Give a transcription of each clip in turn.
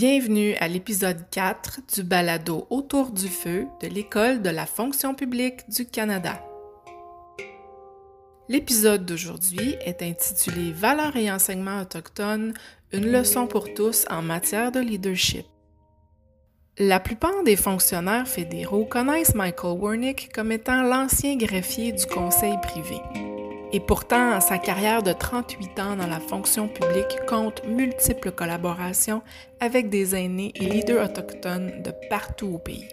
Bienvenue à l'épisode 4 du balado Autour du feu de l'École de la fonction publique du Canada. L'épisode d'aujourd'hui est intitulé Valeurs et enseignements autochtones, une leçon pour tous en matière de leadership. La plupart des fonctionnaires fédéraux connaissent Michael Wernick comme étant l'ancien greffier du conseil privé. Et pourtant, sa carrière de 38 ans dans la fonction publique compte multiples collaborations avec des aînés et leaders autochtones de partout au pays.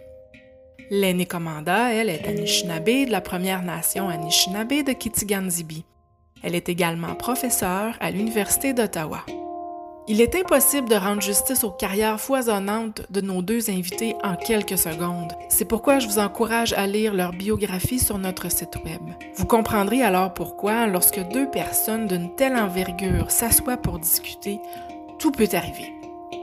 L'aînée commanda, elle, est Anishinaabe de la Première Nation Anishinaabe de Kitigan-Zibi. Elle est également professeure à l'Université d'Ottawa. Il est impossible de rendre justice aux carrières foisonnantes de nos deux invités en quelques secondes. C'est pourquoi je vous encourage à lire leur biographie sur notre site Web. Vous comprendrez alors pourquoi, lorsque deux personnes d'une telle envergure s'assoient pour discuter, tout peut arriver.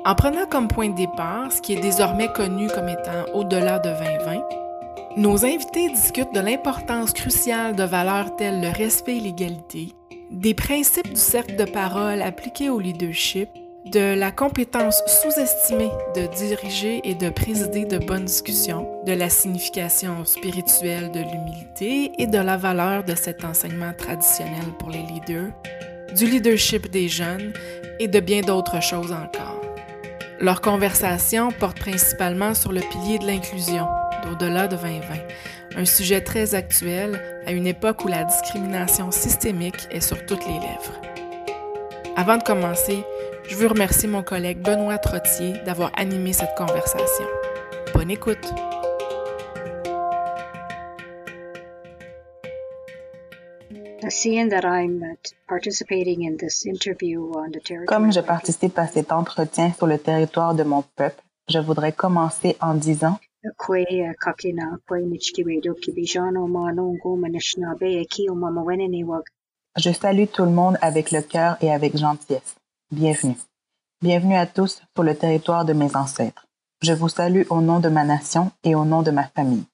En prenant comme point de départ ce qui est désormais connu comme étant au-delà de 2020, nos invités discutent de l'importance cruciale de valeurs telles le respect et l'égalité, des principes du cercle de parole appliqués au leadership, de la compétence sous-estimée de diriger et de présider de bonnes discussions, de la signification spirituelle de l'humilité et de la valeur de cet enseignement traditionnel pour les leaders, du leadership des jeunes et de bien d'autres choses encore. Leur conversation porte principalement sur le pilier de l'inclusion, d'au-delà de 2020, un sujet très actuel à une époque où la discrimination systémique est sur toutes les lèvres. Avant de commencer, je veux remercier mon collègue Benoît Trottier d'avoir animé cette conversation. Bonne écoute! Comme je participe à cet entretien sur le territoire de mon peuple, je voudrais commencer en disant je salue tout le monde avec le cœur et avec gentillesse. Bienvenue. Bienvenue à tous sur le territoire de mes ancêtres. Je vous salue au nom de ma nation et au nom de ma famille.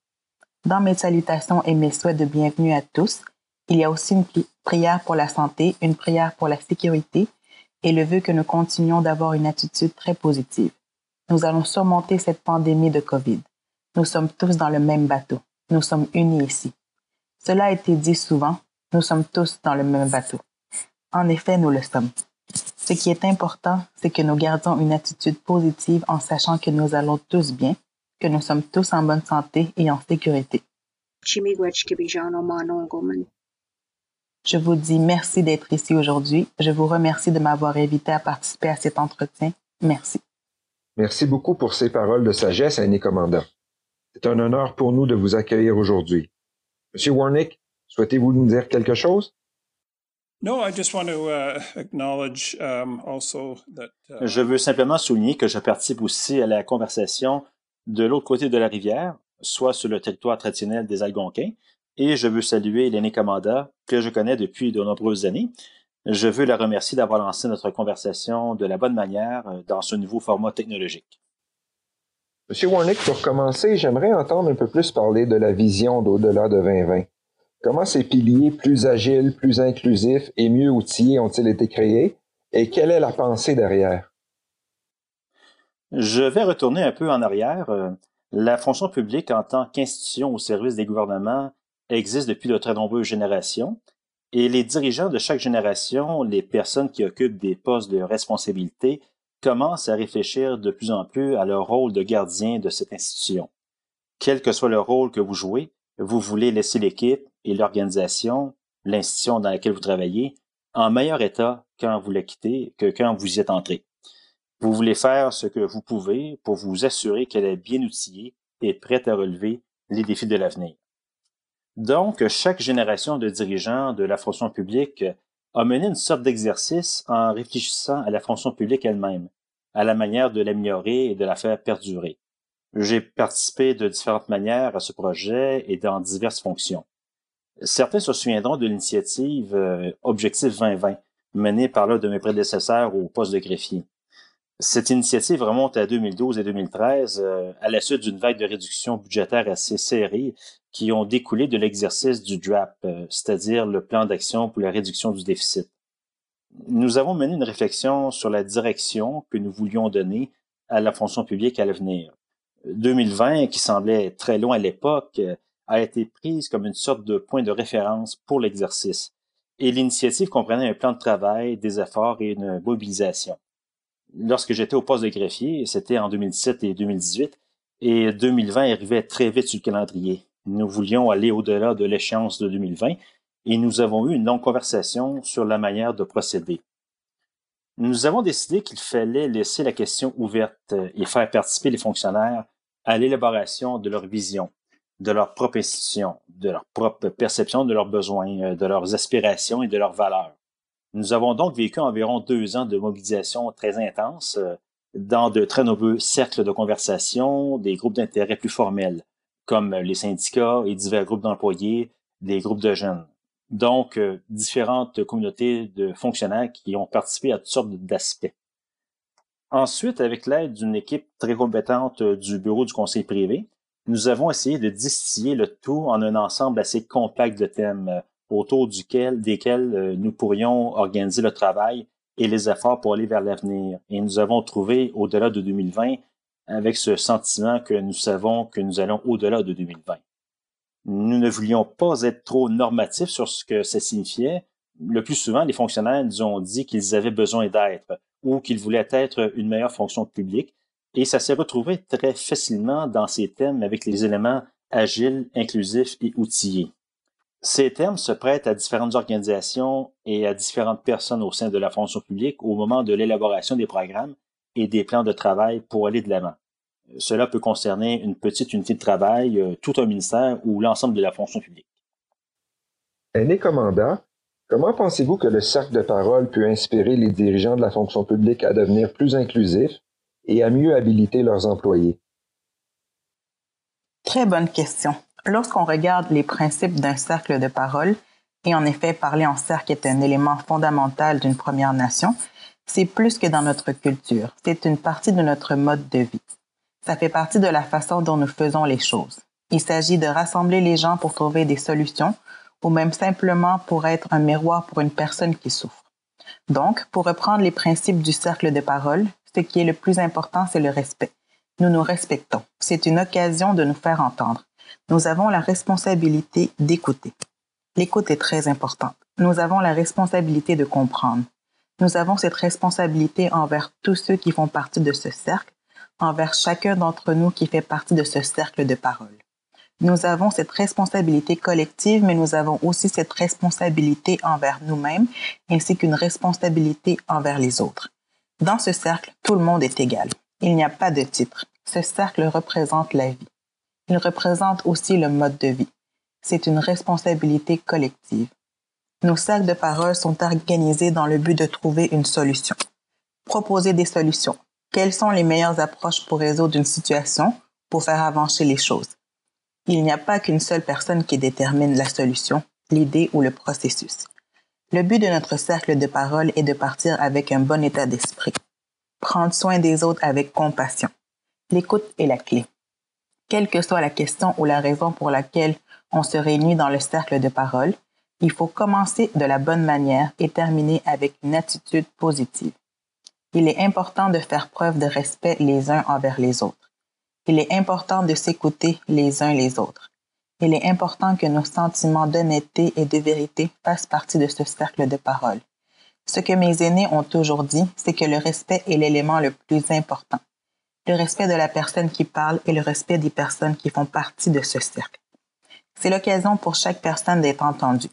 Dans mes salutations et mes souhaits de bienvenue à tous, il y a aussi une prière pour la santé, une prière pour la sécurité et le vœu que nous continuions d'avoir une attitude très positive. Nous allons surmonter cette pandémie de COVID. Nous sommes tous dans le même bateau. Nous sommes unis ici. Cela a été dit souvent, nous sommes tous dans le même bateau. En effet, nous le sommes. Ce qui est important, c'est que nous gardions une attitude positive en sachant que nous allons tous bien, que nous sommes tous en bonne santé et en sécurité. Je vous dis merci d'être ici aujourd'hui. Je vous remercie de m'avoir invité à participer à cet entretien. Merci. Merci beaucoup pour ces paroles de sagesse, Annie Commandant. C'est un honneur pour nous de vous accueillir aujourd'hui. Monsieur Warnick, souhaitez-vous nous dire quelque chose? Je veux simplement souligner que je participe aussi à la conversation de l'autre côté de la rivière, soit sur le territoire traditionnel des Algonquins, et je veux saluer l'aîné Commanda, que je connais depuis de nombreuses années. Je veux la remercier d'avoir lancé notre conversation de la bonne manière euh, dans ce nouveau format technologique. Monsieur Warnick, pour commencer, j'aimerais entendre un peu plus parler de la vision d'au-delà de 2020. Comment ces piliers plus agiles, plus inclusifs et mieux outillés ont-ils été créés et quelle est la pensée derrière? Je vais retourner un peu en arrière. Euh, la fonction publique en tant qu'institution au service des gouvernements existe depuis de très nombreuses générations et les dirigeants de chaque génération, les personnes qui occupent des postes de responsabilité, commencent à réfléchir de plus en plus à leur rôle de gardien de cette institution. Quel que soit le rôle que vous jouez, vous voulez laisser l'équipe et l'organisation, l'institution dans laquelle vous travaillez, en meilleur état quand vous la quittez que quand vous y êtes entré. Vous voulez faire ce que vous pouvez pour vous assurer qu'elle est bien outillée et prête à relever les défis de l'avenir. Donc, chaque génération de dirigeants de la fonction publique a mené une sorte d'exercice en réfléchissant à la fonction publique elle-même, à la manière de l'améliorer et de la faire perdurer. J'ai participé de différentes manières à ce projet et dans diverses fonctions. Certains se souviendront de l'initiative euh, Objectif 2020, menée par l'un de mes prédécesseurs au poste de greffier. Cette initiative remonte à 2012 et 2013, euh, à la suite d'une vague de réduction budgétaire assez serrée qui ont découlé de l'exercice du DRAP, euh, c'est-à-dire le plan d'action pour la réduction du déficit. Nous avons mené une réflexion sur la direction que nous voulions donner à la fonction publique à l'avenir. 2020, qui semblait très loin à l'époque, a été prise comme une sorte de point de référence pour l'exercice. Et l'initiative comprenait un plan de travail, des efforts et une mobilisation. Lorsque j'étais au poste de greffier, c'était en 2017 et 2018, et 2020 arrivait très vite sur le calendrier. Nous voulions aller au-delà de l'échéance de 2020 et nous avons eu une longue conversation sur la manière de procéder. Nous avons décidé qu'il fallait laisser la question ouverte et faire participer les fonctionnaires à l'élaboration de leur vision, de leur propre institution, de leur propre perception de leurs besoins, de leurs aspirations et de leurs valeurs. Nous avons donc vécu environ deux ans de mobilisation très intense dans de très nombreux cercles de conversation, des groupes d'intérêt plus formels, comme les syndicats et divers groupes d'employés, des groupes de jeunes. Donc, euh, différentes communautés de fonctionnaires qui ont participé à toutes sortes d'aspects. Ensuite, avec l'aide d'une équipe très compétente du bureau du conseil privé, nous avons essayé de distiller le tout en un ensemble assez compact de thèmes euh, autour duquel, desquels euh, nous pourrions organiser le travail et les efforts pour aller vers l'avenir. Et nous avons trouvé, au-delà de 2020, avec ce sentiment que nous savons que nous allons au-delà de 2020. Nous ne voulions pas être trop normatifs sur ce que ça signifiait. Le plus souvent, les fonctionnaires nous ont dit qu'ils avaient besoin d'être ou qu'ils voulaient être une meilleure fonction publique. Et ça s'est retrouvé très facilement dans ces thèmes avec les éléments agiles, inclusifs et outillés. Ces termes se prêtent à différentes organisations et à différentes personnes au sein de la fonction publique au moment de l'élaboration des programmes et des plans de travail pour aller de l'avant. Cela peut concerner une petite unité de travail, euh, tout un ministère ou l'ensemble de la fonction publique. Aîné commandant, comment pensez-vous que le cercle de parole peut inspirer les dirigeants de la fonction publique à devenir plus inclusifs et à mieux habiliter leurs employés? Très bonne question. Lorsqu'on regarde les principes d'un cercle de parole, et en effet, parler en cercle est un élément fondamental d'une Première Nation, c'est plus que dans notre culture, c'est une partie de notre mode de vie. Ça fait partie de la façon dont nous faisons les choses. Il s'agit de rassembler les gens pour trouver des solutions ou même simplement pour être un miroir pour une personne qui souffre. Donc, pour reprendre les principes du cercle de parole, ce qui est le plus important, c'est le respect. Nous nous respectons. C'est une occasion de nous faire entendre nous avons la responsabilité d'écouter. L'écoute est très importante. Nous avons la responsabilité de comprendre. Nous avons cette responsabilité envers tous ceux qui font partie de ce cercle, envers chacun d'entre nous qui fait partie de ce cercle de parole. Nous avons cette responsabilité collective, mais nous avons aussi cette responsabilité envers nous-mêmes, ainsi qu'une responsabilité envers les autres. Dans ce cercle, tout le monde est égal. Il n'y a pas de titre. Ce cercle représente la vie. Il représente aussi le mode de vie. C'est une responsabilité collective. Nos cercles de parole sont organisés dans le but de trouver une solution. Proposer des solutions. Quelles sont les meilleures approches pour résoudre une situation, pour faire avancer les choses? Il n'y a pas qu'une seule personne qui détermine la solution, l'idée ou le processus. Le but de notre cercle de parole est de partir avec un bon état d'esprit. Prendre soin des autres avec compassion. L'écoute est la clé. Quelle que soit la question ou la raison pour laquelle on se réunit dans le cercle de parole, il faut commencer de la bonne manière et terminer avec une attitude positive. Il est important de faire preuve de respect les uns envers les autres. Il est important de s'écouter les uns les autres. Il est important que nos sentiments d'honnêteté et de vérité fassent partie de ce cercle de parole. Ce que mes aînés ont toujours dit, c'est que le respect est l'élément le plus important le respect de la personne qui parle et le respect des personnes qui font partie de ce cercle. C'est l'occasion pour chaque personne d'être entendue.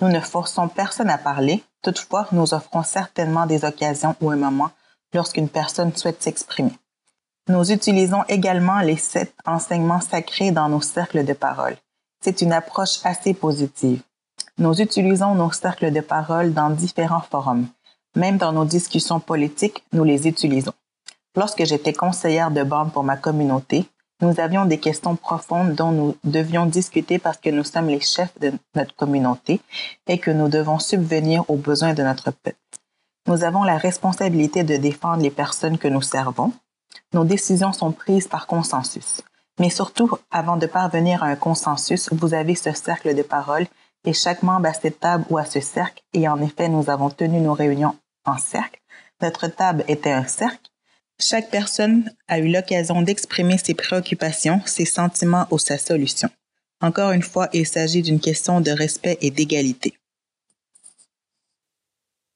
Nous ne forçons personne à parler, toutefois, nous offrons certainement des occasions ou un moment lorsqu'une personne souhaite s'exprimer. Nous utilisons également les sept enseignements sacrés dans nos cercles de parole. C'est une approche assez positive. Nous utilisons nos cercles de parole dans différents forums. Même dans nos discussions politiques, nous les utilisons. Lorsque j'étais conseillère de bande pour ma communauté, nous avions des questions profondes dont nous devions discuter parce que nous sommes les chefs de notre communauté et que nous devons subvenir aux besoins de notre peuple. Nous avons la responsabilité de défendre les personnes que nous servons. Nos décisions sont prises par consensus. Mais surtout, avant de parvenir à un consensus, vous avez ce cercle de parole et chaque membre à cette table ou à ce cercle, et en effet, nous avons tenu nos réunions en cercle. Notre table était un cercle Chaque personne a eu l'occasion d'exprimer ses préoccupations, ses sentiments ou sa solution. Encore une fois, il s'agit d'une question de respect et d'égalité.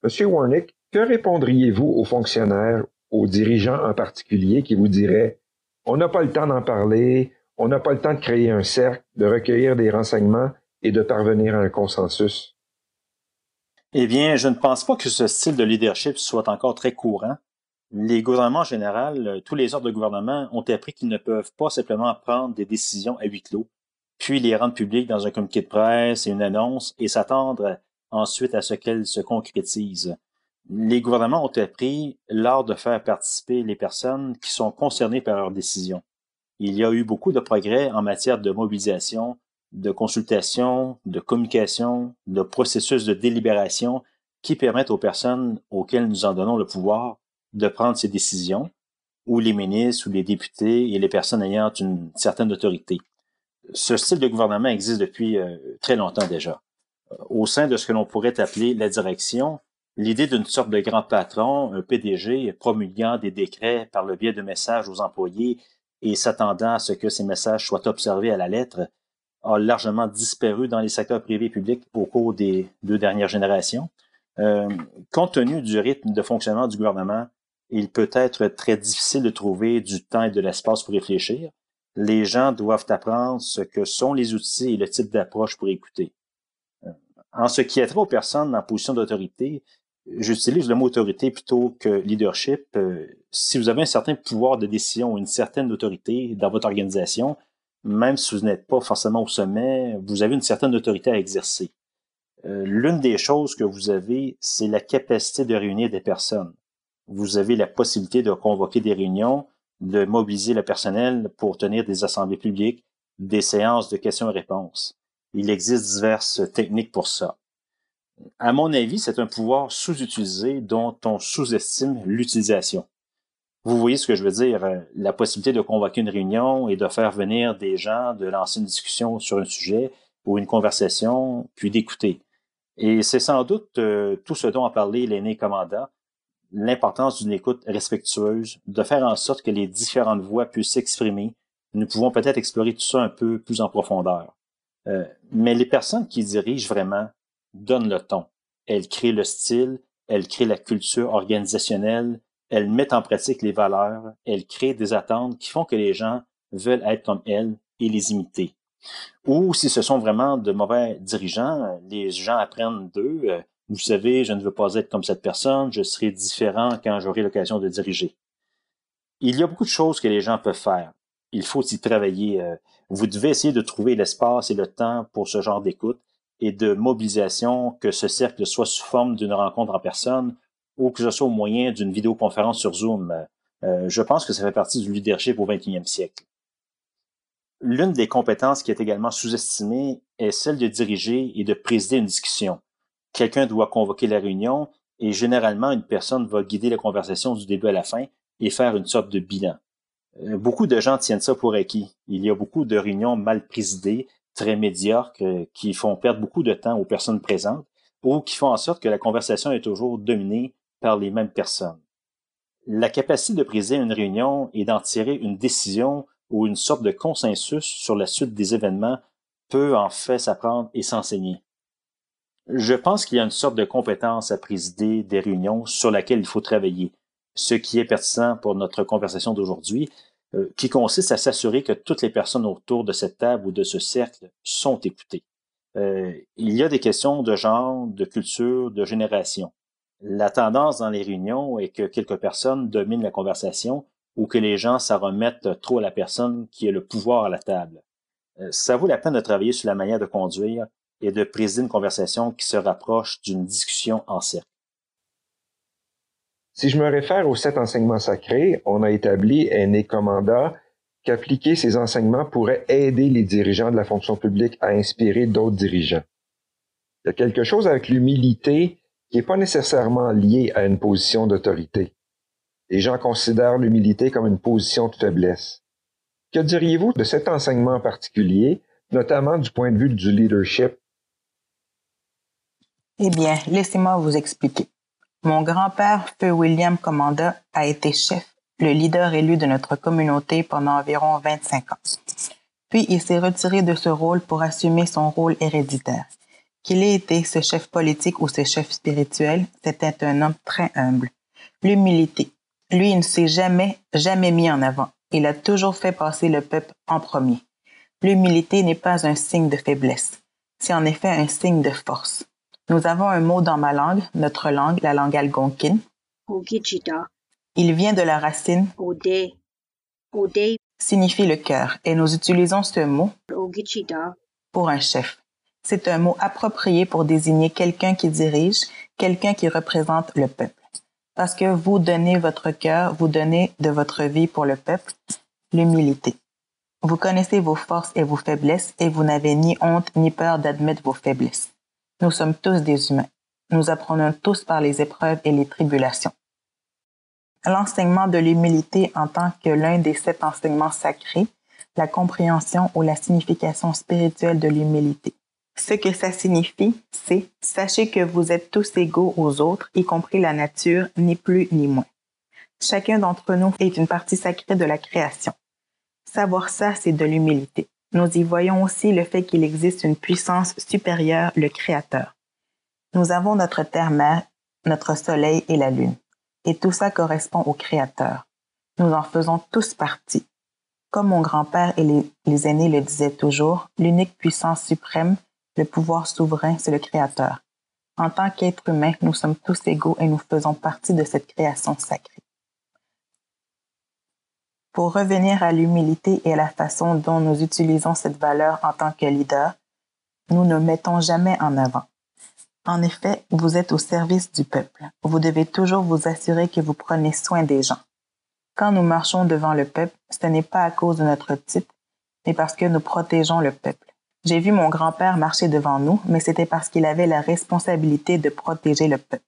Monsieur Warnick, que répondriez-vous aux fonctionnaires, aux dirigeants en particulier qui vous diraient On n'a pas le temps d'en parler, on n'a pas le temps de créer un cercle, de recueillir des renseignements et de parvenir à un consensus? Eh bien, je ne pense pas que ce style de leadership soit encore très courant. Les gouvernements en général, tous les ordres de gouvernement ont appris qu'ils ne peuvent pas simplement prendre des décisions à huis clos, puis les rendre publiques dans un communiqué de presse et une annonce et s'attendre ensuite à ce qu'elles se concrétisent. Les gouvernements ont appris l'art de faire participer les personnes qui sont concernées par leurs décisions. Il y a eu beaucoup de progrès en matière de mobilisation, de consultation, de communication, de processus de délibération qui permettent aux personnes auxquelles nous en donnons le pouvoir de prendre ces décisions, ou les ministres ou les députés et les personnes ayant une certaine autorité. Ce style de gouvernement existe depuis euh, très longtemps déjà. Au sein de ce que l'on pourrait appeler la direction, l'idée d'une sorte de grand patron, un PDG, promulguant des décrets par le biais de messages aux employés et s'attendant à ce que ces messages soient observés à la lettre a largement disparu dans les secteurs privés et publics au cours des deux dernières générations. Euh, compte tenu du rythme de fonctionnement du gouvernement, il peut être très difficile de trouver du temps et de l'espace pour réfléchir. Les gens doivent apprendre ce que sont les outils et le type d'approche pour écouter. Euh, en ce qui est trait aux personnes en position d'autorité, j'utilise le mot autorité plutôt que leadership. Euh, si vous avez un certain pouvoir de décision une certaine autorité dans votre organisation, même si vous n'êtes pas forcément au sommet, vous avez une certaine autorité à exercer. Euh, l'une des choses que vous avez, c'est la capacité de réunir des personnes. Vous avez la possibilité de convoquer des réunions, de mobiliser le personnel pour tenir des assemblées publiques, des séances de questions et réponses. Il existe diverses techniques pour ça. À mon avis, c'est un pouvoir sous-utilisé dont on sous-estime l'utilisation. Vous voyez ce que je veux dire, euh, la possibilité de convoquer une réunion et de faire venir des gens, de lancer une discussion sur un sujet ou une conversation, puis d'écouter. Et c'est sans doute euh, tout ce dont a parlé l'aîné commandant, l'importance d'une écoute respectueuse, de faire en sorte que les différentes voix puissent s'exprimer. Nous pouvons peut-être explorer tout ça un peu plus en profondeur. Euh, mais les personnes qui dirigent vraiment donnent le ton. Elles créent le style, elles créent la culture organisationnelle, elles mettent en pratique les valeurs, elles créent des attentes qui font que les gens veulent être comme elles et les imiter. Ou si ce sont vraiment de mauvais dirigeants, les gens apprennent d'eux. Euh, vous savez, je ne veux pas être comme cette personne, je serai différent quand j'aurai l'occasion de diriger. Il y a beaucoup de choses que les gens peuvent faire. Il faut y travailler. Euh, vous devez essayer de trouver l'espace et le temps pour ce genre d'écoute et de mobilisation, que ce cercle soit sous forme d'une rencontre en personne ou que ce soit au moyen d'une vidéoconférence sur Zoom. Euh, je pense que ça fait partie du leadership au 21e siècle. L'une des compétences qui est également sous-estimée est celle de diriger et de présider une discussion. Quelqu'un doit convoquer la réunion et généralement une personne va guider la conversation du début à la fin et faire une sorte de bilan. Euh, beaucoup de gens tiennent ça pour acquis. Il y a beaucoup de réunions mal présidées, très médiocres, euh, qui font perdre beaucoup de temps aux personnes présentes ou qui font en sorte que la conversation est toujours dominée par les mêmes personnes. La capacité de présider une réunion et d'en tirer une décision ou une sorte de consensus sur la suite des événements peut en fait s'apprendre et s'enseigner. Je pense qu'il y a une sorte de compétence à présider des réunions sur laquelle il faut travailler, ce qui est pertinent pour notre conversation d'aujourd'hui, euh, qui consiste à s'assurer que toutes les personnes autour de cette table ou de ce cercle sont écoutées. Euh, il y a des questions de genre, de culture, de génération. La tendance dans les réunions est que quelques personnes dominent la conversation ou que les gens s'en remettent trop à la personne qui a le pouvoir à la table. Euh, ça vaut la peine de travailler sur la manière de conduire et de présider une conversation qui se rapproche d'une discussion en cercle. Si je me réfère aux sept enseignements sacrés, on a établi, un commanda, qu'appliquer ces enseignements pourrait aider les dirigeants de la fonction publique à inspirer d'autres dirigeants. Il y a quelque chose avec l'humilité qui n'est pas nécessairement lié à une position d'autorité. Les gens considèrent l'humilité comme une position de faiblesse. Que diriez-vous de cet enseignement particulier, notamment du point de vue du leadership? Eh bien, laissez-moi vous expliquer. Mon grand-père, Feu William Commanda, a été chef le leader élu de notre communauté pendant environ 25 ans. Puis il s'est retiré de ce rôle pour assumer son rôle héréditaire. Qu'il ait été ce chef politique ou ce chef spirituel, c'était un homme très humble. L'humilité. Lui, il ne s'est jamais, jamais mis en avant. Il a toujours fait passer le peuple en premier. L'humilité n'est pas un signe de faiblesse. C'est en effet un signe de force. Nous avons un mot dans ma langue, notre langue, la langue algonquine. Il vient de la racine signifie le cœur et nous utilisons ce mot pour un chef. C'est un mot approprié pour désigner quelqu'un qui dirige, quelqu'un qui représente le peuple. Parce que vous donnez votre cœur, vous donnez de votre vie pour le peuple, l'humilité. Vous connaissez vos forces et vos faiblesses et vous n'avez ni honte ni peur d'admettre vos faiblesses. Nous sommes tous des humains. Nous apprenons tous par les épreuves et les tribulations. L'enseignement de l'humilité en tant que l'un des sept enseignements sacrés, la compréhension ou la signification spirituelle de l'humilité. Ce que ça signifie, c'est sachez que vous êtes tous égaux aux autres, y compris la nature, ni plus ni moins. Chacun d'entre nous est une partie sacrée de la création. Savoir ça, c'est de l'humilité. Nous y voyons aussi le fait qu'il existe une puissance supérieure, le Créateur. Nous avons notre terre-mère, notre soleil et la lune. Et tout ça correspond au Créateur. Nous en faisons tous partie. Comme mon grand-père et les, les, aînés le disaient toujours, l'unique puissance suprême, le pouvoir souverain, c'est le Créateur. En tant qu'être humain, nous sommes tous égaux et nous faisons partie de cette création sacrée. Pour revenir à l'humilité et à la façon dont nous utilisons cette valeur en tant que leader, nous ne mettons jamais en avant. En effet, vous êtes au service du peuple. Vous devez toujours vous assurer que vous prenez soin des gens. Quand nous marchons devant le peuple, ce n'est pas à cause de notre titre, mais parce que nous protégeons le peuple. J'ai vu mon grand-père marcher devant nous, mais c'était parce qu'il avait la responsabilité de protéger le peuple.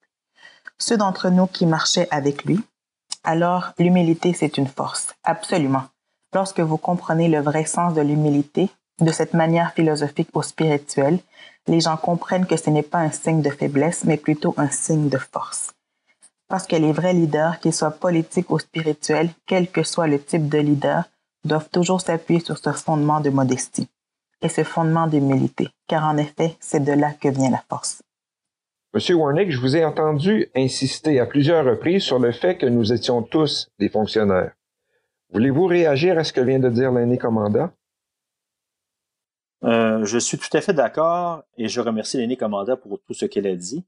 Ceux d'entre nous qui marchaient avec lui, alors l'humilité, c'est une force, absolument. Lorsque vous comprenez le vrai sens de l'humilité, de cette manière philosophique ou spirituelle, les gens comprennent que ce n'est pas un signe de faiblesse, mais plutôt un signe de force. Parce que les vrais leaders, qu'ils soient politiques ou spirituels, quel que soit le type de leader, doivent toujours s'appuyer sur ce fondement de modestie et ce fondement d'humilité, car en effet, c'est de là que vient la force. Monsieur Warnick, je vous ai entendu insister à plusieurs reprises sur le fait que nous étions tous des fonctionnaires. Voulez-vous réagir à ce que vient de dire l'aîné commandant? Euh, je suis tout à fait d'accord et je remercie l'aîné commandant pour tout ce qu'elle a dit.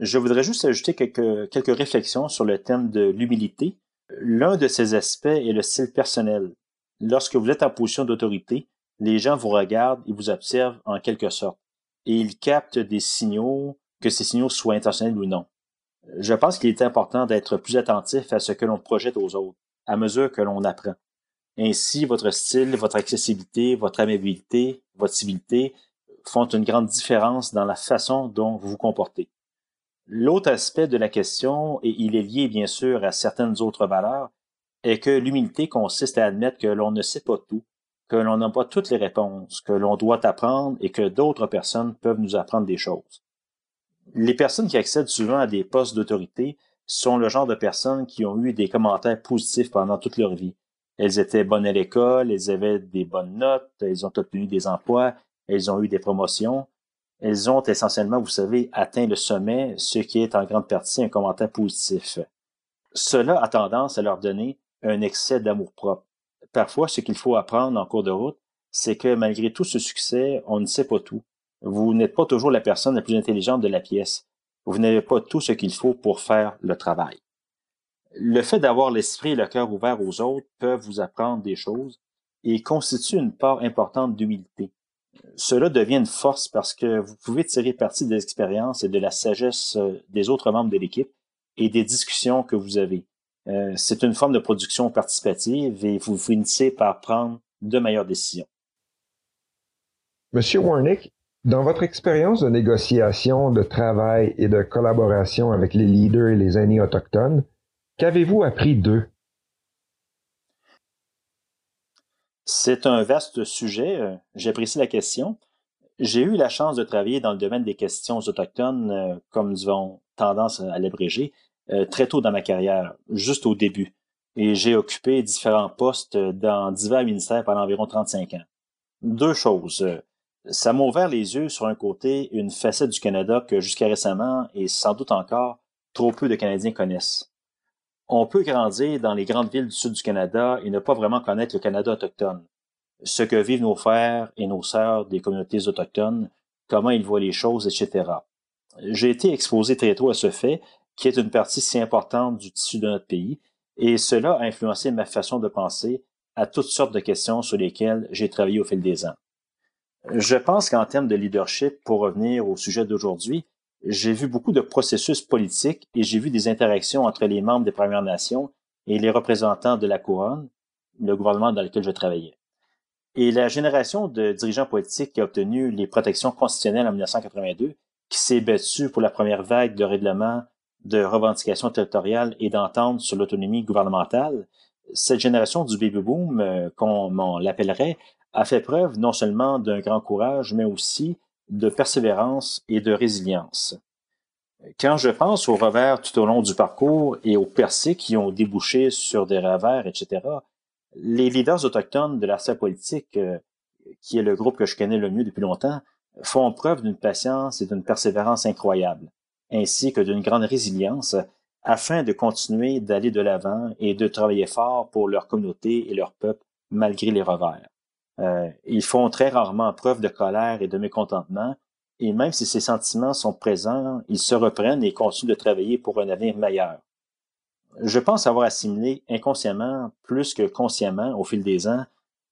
Je voudrais juste ajouter quelques, quelques réflexions sur le thème de l'humilité. L'un de ces aspects est le style personnel. Lorsque vous êtes en position d'autorité, les gens vous regardent et vous observent en quelque sorte et ils captent des signaux que ces signaux soient intentionnels ou non. Je pense qu'il est important d'être plus attentif à ce que l'on projette aux autres, à mesure que l'on apprend. Ainsi, votre style, votre accessibilité, votre amabilité, votre civilité font une grande différence dans la façon dont vous vous comportez. L'autre aspect de la question, et il est lié bien sûr à certaines autres valeurs, est que l'humilité consiste à admettre que l'on ne sait pas tout, que l'on n'a pas toutes les réponses, que l'on doit apprendre et que d'autres personnes peuvent nous apprendre des choses les personnes qui accèdent souvent à des postes d'autorité sont le genre de personnes qui ont eu des commentaires positifs pendant toute leur vie. Elles étaient bonnes à l'école, elles avaient des bonnes notes, elles ont obtenu des emplois, elles ont eu des promotions. Elles ont essentiellement, vous savez, atteint le sommet, ce qui est en grande partie un commentaire positif. Cela a tendance à leur donner un excès d'amour-propre. Parfois, ce qu'il faut apprendre en cours de route, c'est que malgré tout ce succès, on ne sait pas tout. Vous n'êtes pas toujours la personne la plus intelligente de la pièce. Vous n'avez pas tout ce qu'il faut pour faire le travail. Le fait d'avoir l'esprit et le cœur ouvert aux autres peuvent vous apprendre des choses et constitue une part importante d'humilité. Cela devient une force parce que vous pouvez tirer parti des expériences et de la sagesse euh, des autres membres de l'équipe et des discussions que vous avez. Euh, c'est une forme de production participative et vous finissez par prendre de meilleures décisions. Monsieur Warnick, dans votre expérience de négociation, de travail et de collaboration avec les leaders et les aînés autochtones, qu'avez-vous appris d'eux? C'est un vaste sujet. Euh, j'apprécie la question. J'ai eu la chance de travailler dans le domaine des questions autochtones, euh, comme nous avons tendance à l'abréger, euh, très tôt dans ma carrière, juste au début. et j'ai occupé différents postes dans divers ministères pendant environ 35 ans. Deux choses. Ça m'a ouvert les yeux sur un côté, une facette du Canada que jusqu'à récemment, et sans doute encore, trop peu de Canadiens connaissent. On peut grandir dans les grandes villes du sud du Canada et ne pas vraiment connaître le Canada autochtone. Ce que vivent nos frères et nos sœurs des communautés autochtones, comment ils voient les choses, etc. J'ai été exposé très tôt à ce fait, qui est une partie si importante du tissu de notre pays, et cela a influencé ma façon de penser à toutes sortes de questions sur lesquelles j'ai travaillé au fil des ans. Je pense qu'en termes de leadership, pour revenir au sujet d'aujourd'hui, j'ai vu beaucoup de processus politiques et j'ai vu des interactions entre les membres des Premières Nations et les représentants de la couronne, le gouvernement dans lequel je travaillais. Et la génération de dirigeants politiques qui a obtenu les protections constitutionnelles en 1982, qui s'est battue pour la première vague de règlement de revendications territoriales et d'entente sur l'autonomie gouvernementale, cette génération du baby boom, euh, comme on l'appellerait, a fait preuve non seulement d'un grand courage, mais aussi de persévérance et de résilience. Quand je pense aux revers tout au long du parcours et aux percées qui ont débouché sur des revers, etc., les leaders autochtones de la scène politique, euh, qui est le groupe que je connais le mieux depuis longtemps, font preuve d'une patience et d'une persévérance incroyable, ainsi que d'une grande résilience afin de continuer d'aller de l'avant et de travailler fort pour leur communauté et leur peuple malgré les revers. Euh, ils font très rarement preuve de colère et de mécontentement, et même si ces sentiments sont présents, ils se reprennent et continuent de travailler pour un avenir meilleur. Je pense avoir assimilé inconsciemment, plus que consciemment, au fil des ans,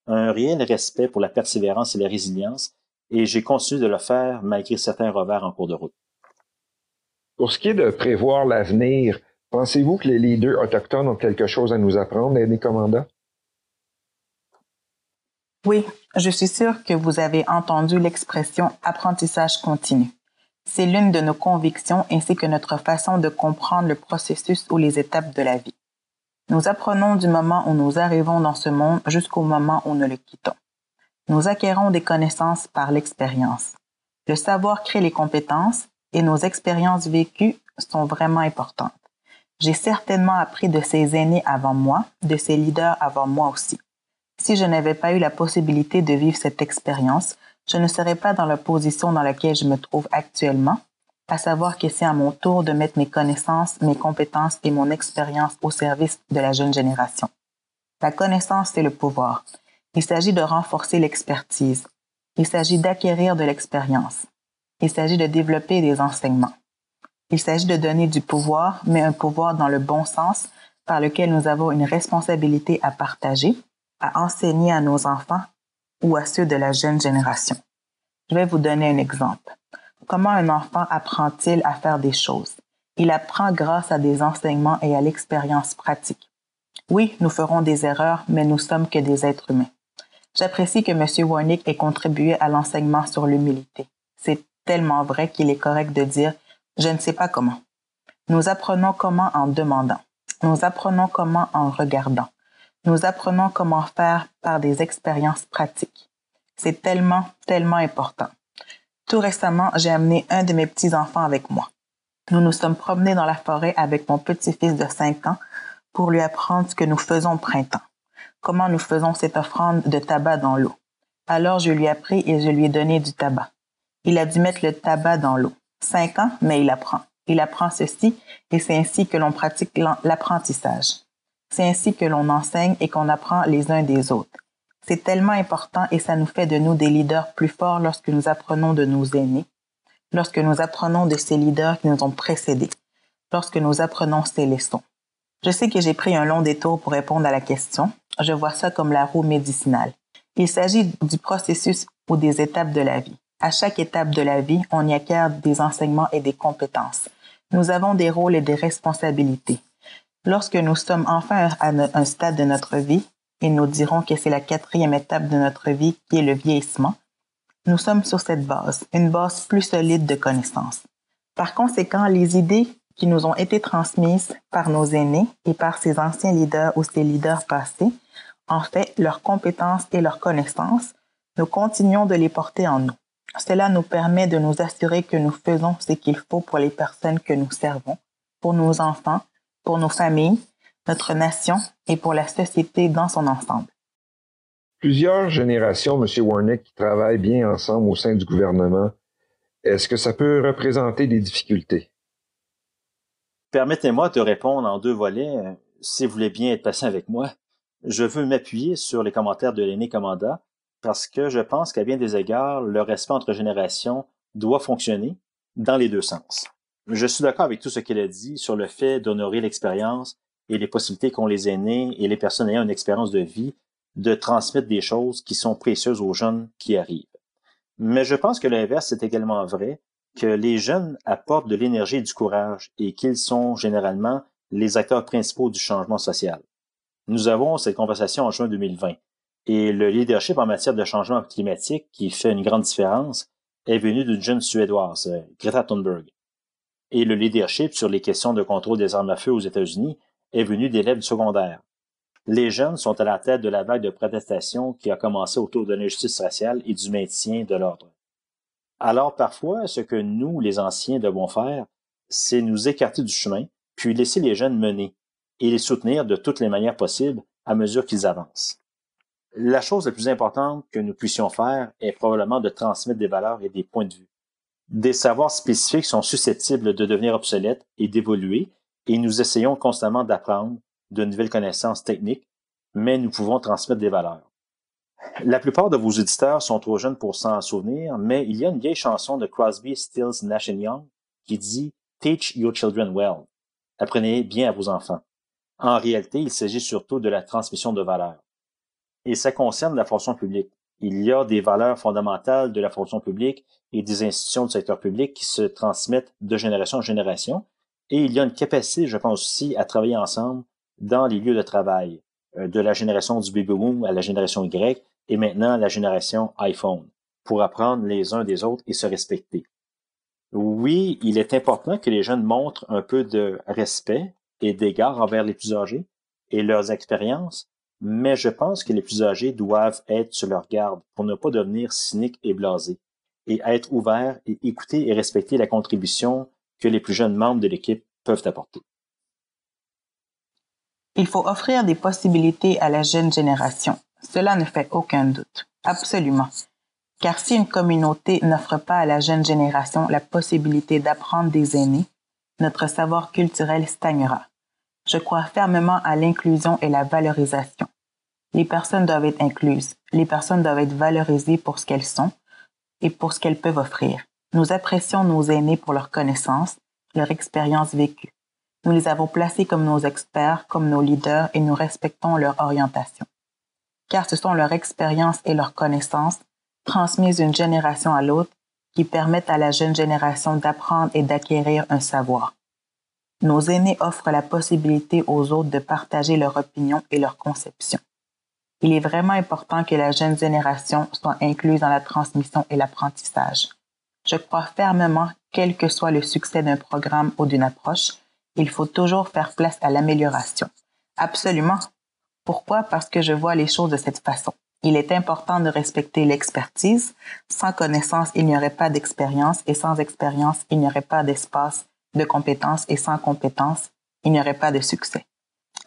un réel respect pour la persévérance et la résilience, et j'ai continué de le faire malgré certains revers en cours de route. Pour ce qui est de prévoir l'avenir, pensez-vous que les leaders autochtones ont quelque chose à nous apprendre, les commandants? Oui, je suis sûre que vous avez entendu l'expression apprentissage continu. C'est l'une de nos convictions ainsi que notre façon de comprendre le processus ou les étapes de la vie. Nous apprenons du moment où nous arrivons dans ce monde jusqu'au moment où nous le quittons. Nous acquérons des connaissances par l'expérience. Le savoir crée les compétences et nos expériences vécues sont vraiment importantes. J'ai certainement appris de ces aînés avant moi, de ces leaders avant moi aussi. Si je n'avais pas eu la possibilité de vivre cette expérience, je ne serais pas dans la position dans laquelle je me trouve actuellement, à savoir que c'est à mon tour de mettre mes connaissances, mes compétences et mon expérience au service de la jeune génération. La connaissance, c'est le pouvoir. Il s'agit de renforcer l'expertise. Il s'agit d'acquérir de l'expérience. Il s'agit de développer des enseignements. Il s'agit de donner du pouvoir, mais un pouvoir dans le bon sens par lequel nous avons une responsabilité à partager, à enseigner à nos enfants ou à ceux de la jeune génération. Je vais vous donner un exemple. Comment un enfant apprend-il à faire des choses? Il apprend grâce à des enseignements et à l'expérience pratique. Oui, nous ferons des erreurs, mais nous sommes que des êtres humains. J'apprécie que M. Warnick ait contribué à l'enseignement sur l'humilité. C'est tellement vrai qu'il est correct de dire je ne sais pas comment. Nous apprenons comment en demandant. Nous apprenons comment en regardant. Nous apprenons comment faire par des expériences pratiques. C'est tellement, tellement important. Tout récemment, j'ai amené un de mes petits-enfants avec moi. Nous nous sommes promenés dans la forêt avec mon petit-fils de 5 ans pour lui apprendre ce que nous faisons au printemps. Comment nous faisons cette offrande de tabac dans l'eau. Alors je lui ai appris et je lui ai donné du tabac. Il a dû mettre le tabac dans l'eau. Cinq ans, mais il apprend. Il apprend ceci et c'est ainsi que l'on pratique l'apprentissage. C'est ainsi que l'on enseigne et qu'on apprend les uns des autres. C'est tellement important et ça nous fait de nous des leaders plus forts lorsque nous apprenons de nos aînés, lorsque nous apprenons de ces leaders qui nous ont précédés, lorsque nous apprenons ces leçons. Je sais que j'ai pris un long détour pour répondre à la question. Je vois ça comme la roue médicinale. Il s'agit du processus ou des étapes de la vie. À chaque étape de la vie, on y acquiert des enseignements et des compétences. Nous avons des rôles et des responsabilités. Lorsque nous sommes enfin à un stade de notre vie, et nous dirons que c'est la quatrième étape de notre vie qui est le vieillissement, nous sommes sur cette base, une base plus solide de connaissances. Par conséquent, les idées qui nous ont été transmises par nos aînés et par ces anciens leaders ou ces leaders passés, en fait, leurs compétences et leurs connaissances, nous continuons de les porter en nous. Cela nous permet de nous assurer que nous faisons ce qu'il faut pour les personnes que nous servons, pour nos enfants, pour nos familles, notre nation et pour la société dans son ensemble. Plusieurs générations, M. Warnick, qui travaillent bien ensemble au sein du gouvernement. Est-ce que ça peut représenter des difficultés? Permettez-moi de répondre en deux volets, si vous voulez bien être patient avec moi. Je veux m'appuyer sur les commentaires de l'aîné commandant parce que je pense qu'à bien des égards, le respect entre générations doit fonctionner dans les deux sens. Je suis d'accord avec tout ce qu'il a dit sur le fait d'honorer l'expérience et les possibilités qu'ont les aînés et les personnes ayant une expérience de vie de transmettre des choses qui sont précieuses aux jeunes qui arrivent. Mais je pense que l'inverse est également vrai, que les jeunes apportent de l'énergie et du courage et qu'ils sont généralement les acteurs principaux du changement social. Nous avons cette conversation en juin 2020 et le leadership en matière de changement climatique qui fait une grande différence est venu d'une jeune Suédoise, Greta Thunberg. Et le leadership sur les questions de contrôle des armes à feu aux États-Unis est venu d'élèves du secondaire. Les jeunes sont à la tête de la vague de protestation qui a commencé autour de l'injustice raciale et du maintien de l'ordre. Alors parfois, ce que nous, les anciens, devons faire, c'est nous écarter du chemin, puis laisser les jeunes mener et les soutenir de toutes les manières possibles à mesure qu'ils avancent. La chose la plus importante que nous puissions faire est probablement de transmettre des valeurs et des points de vue. Des savoirs spécifiques sont susceptibles de devenir obsolètes et d'évoluer, et nous essayons constamment d'apprendre de nouvelles connaissances techniques, mais nous pouvons transmettre des valeurs. La plupart de vos auditeurs sont trop jeunes pour s'en souvenir, mais il y a une vieille chanson de Crosby, Stills, Nash Young qui dit Teach your children well. Apprenez bien à vos enfants. En réalité, il s'agit surtout de la transmission de valeurs. Et ça concerne la fonction publique. Il y a des valeurs fondamentales de la fonction publique et des institutions du secteur public qui se transmettent de génération en génération. Et il y a une capacité, je pense aussi, à travailler ensemble dans les lieux de travail, euh, de la génération du baby boom à la génération Y et maintenant la génération iPhone, pour apprendre les uns des autres et se respecter. Oui, il est important que les jeunes montrent un peu de respect et d'égard envers les plus âgés et leurs expériences, mais je pense que les plus âgés doivent être sur leur garde pour ne pas devenir cyniques et blasés, et être ouverts et écouter et respecter la contribution que les plus jeunes membres de l'équipe peuvent apporter. Il faut offrir des possibilités à la jeune génération. Cela ne fait aucun doute. Absolument. Car si une communauté n'offre pas à la jeune génération la possibilité d'apprendre des aînés, notre savoir culturel stagnera. Je crois fermement à l'inclusion et la valorisation. Les personnes doivent être incluses. Les personnes doivent être valorisées pour ce qu'elles sont et pour ce qu'elles peuvent offrir. Nous apprécions nos aînés pour leur connaissance, leur expérience vécue. Nous les avons placés comme nos experts, comme nos leaders et nous respectons leur orientation. Car ce sont leur expérience et leur connaissance transmises d'une génération à l'autre qui permettent à la jeune génération d'apprendre et d'acquérir un savoir. Nos aînés offrent la possibilité aux autres de partager leur opinion et leur conception. Il est vraiment important que la jeune génération soit incluse dans la transmission et l'apprentissage. Je crois fermement, quel que soit le succès d'un programme ou d'une approche, il faut toujours faire place à l'amélioration. Absolument. Pourquoi? Parce que je vois les choses de cette façon. Il est important de respecter l'expertise. Sans connaissance, il n'y aurait pas d'expérience et sans expérience, il n'y aurait pas d'espace de compétences et sans compétences, il n'y aurait pas de succès.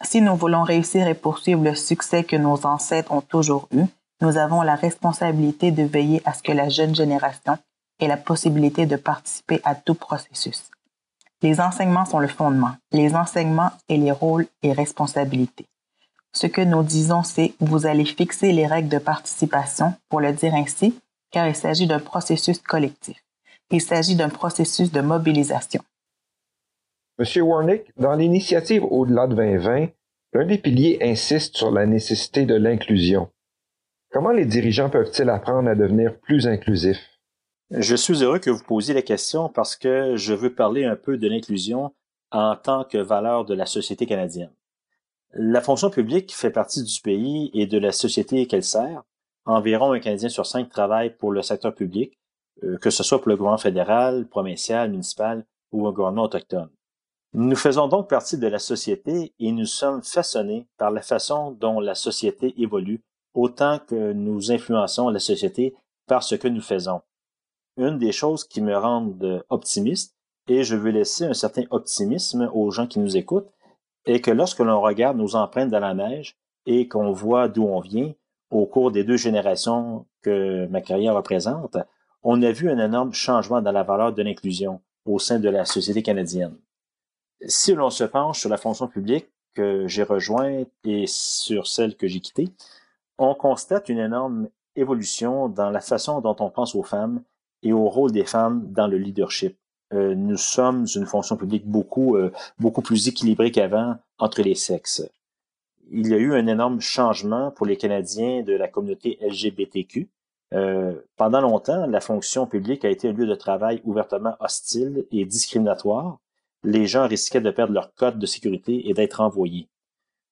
Si nous voulons réussir et poursuivre le succès que nos ancêtres ont toujours eu, nous avons la responsabilité de veiller à ce que la jeune génération ait la possibilité de participer à tout processus. Les enseignements sont le fondement. Les enseignements et les rôles et responsabilités. Ce que nous disons, c'est vous allez fixer les règles de participation, pour le dire ainsi, car il s'agit d'un processus collectif. Il s'agit d'un processus de mobilisation. Monsieur Warnick, dans l'initiative Au-delà de 2020, l'un des piliers insiste sur la nécessité de l'inclusion. Comment les dirigeants peuvent-ils apprendre à devenir plus inclusifs? Je suis heureux que vous posiez la question parce que je veux parler un peu de l'inclusion en tant que valeur de la société canadienne. La fonction publique fait partie du pays et de la société qu'elle sert. Environ un Canadien sur cinq travaille pour le secteur public, euh, que ce soit pour le gouvernement fédéral, provincial, municipal ou un gouvernement autochtone. Nous faisons donc partie de la société et nous sommes façonnés par la façon dont la société évolue autant que nous influençons la société par ce que nous faisons une des choses qui me rendent optimiste, et je veux laisser un certain optimisme aux gens qui nous écoutent, est que lorsque l'on regarde nos empreintes dans la neige et qu'on voit d'où on vient au cours des deux générations que ma carrière représente, on a vu un énorme changement dans la valeur de l'inclusion au sein de la société canadienne. Si l'on se penche sur la fonction publique que j'ai rejointe et sur celle que j'ai quittée, on constate une énorme évolution dans la façon dont on pense aux femmes et au rôle des femmes dans le leadership. Euh, nous sommes une fonction publique beaucoup, euh, beaucoup plus équilibrée qu'avant entre les sexes. Il y a eu un énorme changement pour les Canadiens de la communauté LGBTQ. Euh, pendant longtemps, la fonction publique a été un lieu de travail ouvertement hostile et discriminatoire. Les gens risquaient de perdre leur code de sécurité et d'être envoyés.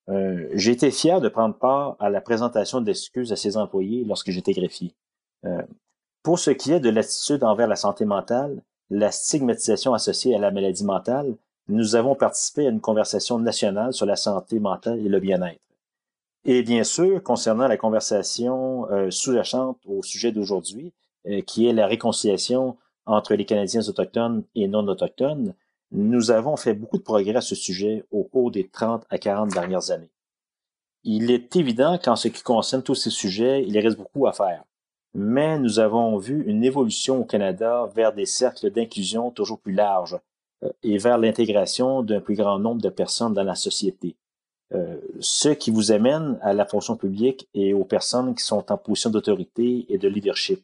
Euh, j'ai été fier de prendre part à la présentation d'excuses à ces employés lorsque j'étais greffier. Euh, pour ce qui est de l'attitude envers la santé mentale, la stigmatisation associée à la maladie mentale, nous avons participé à une conversation nationale sur la santé mentale et le bien-être. Et bien sûr, concernant la conversation euh, sous-jacente au sujet d'aujourd'hui, qui est la réconciliation entre les Canadiens autochtones et non autochtones, nous avons fait beaucoup de progrès à ce sujet au cours des 30 à 40 dernières années. Il est évident qu'en ce qui concerne tous ces sujets, il reste beaucoup à faire. Mais nous avons vu une évolution au Canada vers des cercles d'inclusion toujours plus larges euh, et vers l'intégration d'un plus grand nombre de personnes dans la société. Euh, ce qui vous amène à la fonction publique et aux personnes qui sont en position d'autorité et de leadership.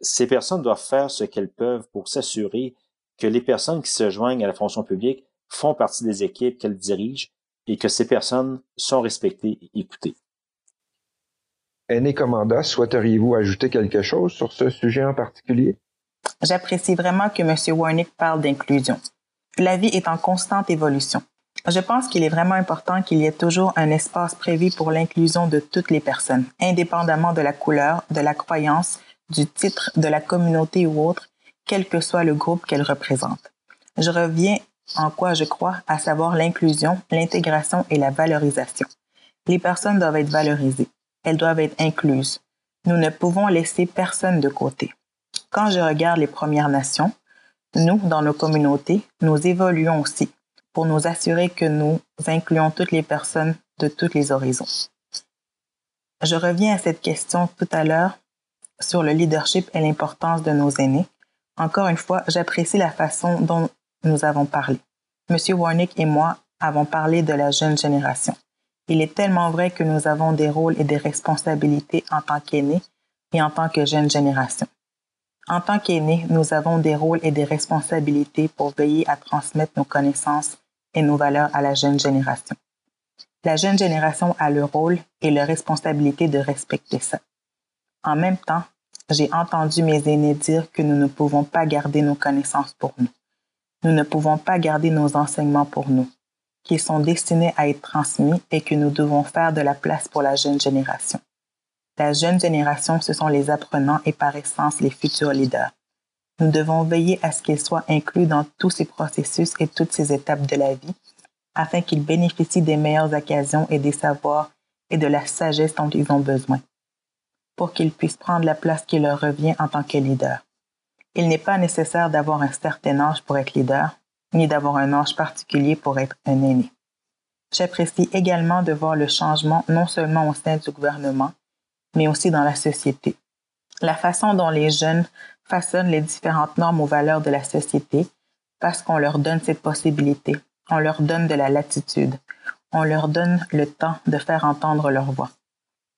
Ces personnes doivent faire ce qu'elles peuvent pour s'assurer que les personnes qui se joignent à la fonction publique font partie des équipes qu'elles dirigent et que ces personnes sont respectées et écoutées. Aîné Commanda, souhaiteriez-vous ajouter quelque chose sur ce sujet en particulier? J'apprécie vraiment que M. Warnick parle d'inclusion. La vie est en constante évolution. Je pense qu'il est vraiment important qu'il y ait toujours un espace prévu pour l'inclusion de toutes les personnes, indépendamment de la couleur, de la croyance, du titre, de la communauté ou autre, quel que soit le groupe qu'elle représente. Je reviens en quoi je crois, à savoir l'inclusion, l'intégration et la valorisation. Les personnes doivent être valorisées. Elles doivent être incluses. Nous ne pouvons laisser personne de côté. Quand je regarde les Premières Nations, nous, dans nos communautés, nous évoluons aussi pour nous assurer que nous incluons toutes les personnes de tous les horizons. Je reviens à cette question tout à l'heure sur le leadership et l'importance de nos aînés. Encore une fois, j'apprécie la façon dont nous avons parlé. Monsieur Warnick et moi avons parlé de la jeune génération. Il est tellement vrai que nous avons des rôles et des responsabilités en tant qu'aînés et en tant que jeune génération. En tant qu'aînés, nous avons des rôles et des responsabilités pour veiller à transmettre nos connaissances et nos valeurs à la jeune génération. La jeune génération a le rôle et la responsabilité de respecter ça. En même temps, j'ai entendu mes aînés dire que nous ne pouvons pas garder nos connaissances pour nous. Nous ne pouvons pas garder nos enseignements pour nous, qui sont destinés à être transmis et que nous devons faire de la place pour la jeune génération. La jeune génération, ce sont les apprenants et par essence les futurs leaders. Nous devons veiller à ce qu'ils soient inclus dans tous ces processus et toutes ces étapes de la vie, afin qu'ils bénéficient des meilleures occasions et des savoirs et de la sagesse dont ils ont besoin pour qu'ils puissent prendre la place qui leur revient en tant que leader. Il n'est pas nécessaire d'avoir un certain âge pour être leader, ni d'avoir un âge particulier pour être un aîné. J'apprécie également de voir le changement non seulement au sein du gouvernement, mais aussi dans la société. La façon dont les jeunes façonnent les différentes normes ou valeurs de la société parce qu'on leur donne cette possibilité, on leur donne de la latitude, on leur donne le temps de faire entendre leur voix.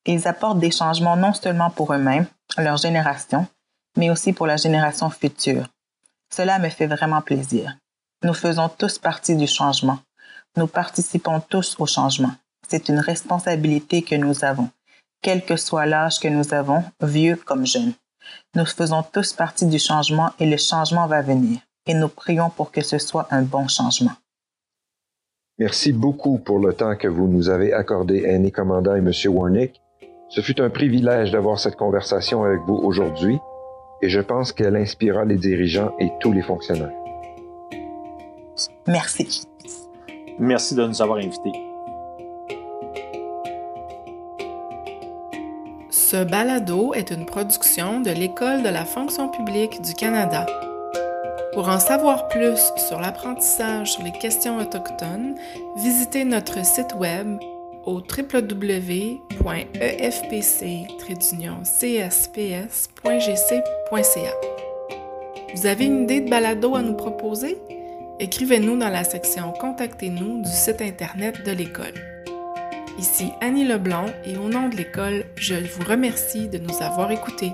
Ils apportent des changements non seulement pour eux-mêmes, leur génération, mais aussi pour la génération future. Cela me fait vraiment plaisir. Nous faisons tous partie du changement. Nous participons tous au changement. C'est une responsabilité que nous avons, quel que soit l'âge que nous avons, vieux comme jeune. Nous faisons tous partie du changement et le changement va venir. Et nous prions pour que ce soit un bon changement. Merci beaucoup pour le temps que vous nous avez accordé, Annie Commandant et M. Warnick. Ce fut un privilège d'avoir cette conversation avec vous aujourd'hui et je pense qu'elle inspirera les dirigeants et tous les fonctionnaires. Merci. Merci de nous avoir invités. Ce balado est une production de l'École de la fonction publique du Canada. Pour en savoir plus sur l'apprentissage sur les questions autochtones, visitez notre site web au www.efpc-csps.gc.ca. Vous avez une idée de balado à nous proposer? Écrivez-nous dans la section Contactez-nous du site Internet de l'école. Ici Annie Leblanc et au nom de l'école, je vous remercie de nous avoir écoutés.